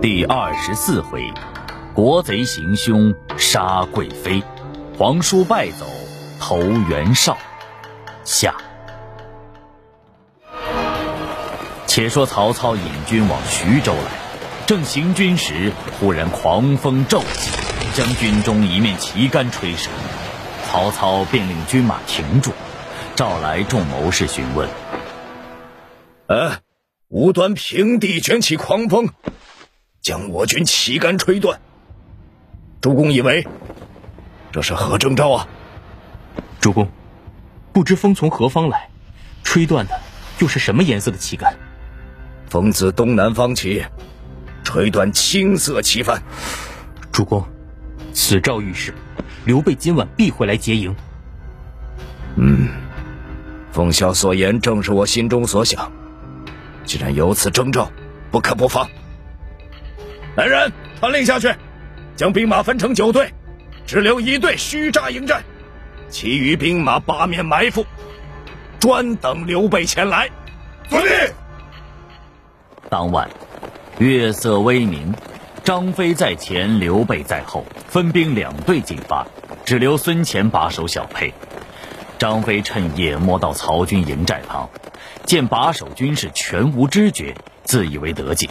第二十四回，国贼行凶杀贵妃，皇叔败走投袁绍。下。且说曹操引军往徐州来，正行军时，忽然狂风骤起，将军中一面旗杆吹折。曹操便令军马停住，召来众谋士询问：“呃，无端平地卷起狂风，将我军旗杆吹断。主公以为这是何征兆啊？”主公，不知风从何方来，吹断的又是什么颜色的旗杆？风自东南方起，吹断青色旗帆。主公，此诏预示刘备今晚必会来劫营。嗯，奉孝所言正是我心中所想。既然有此征兆，不可不防。来人，传令下去，将兵马分成九队，只留一队虚扎营寨，其余兵马八面埋伏，专等刘备前来。遵命。当晚，月色微明，张飞在前，刘备在后，分兵两队进发，只留孙乾把守小沛。张飞趁夜摸到曹军营寨旁，见把守军士全无知觉，自以为得计，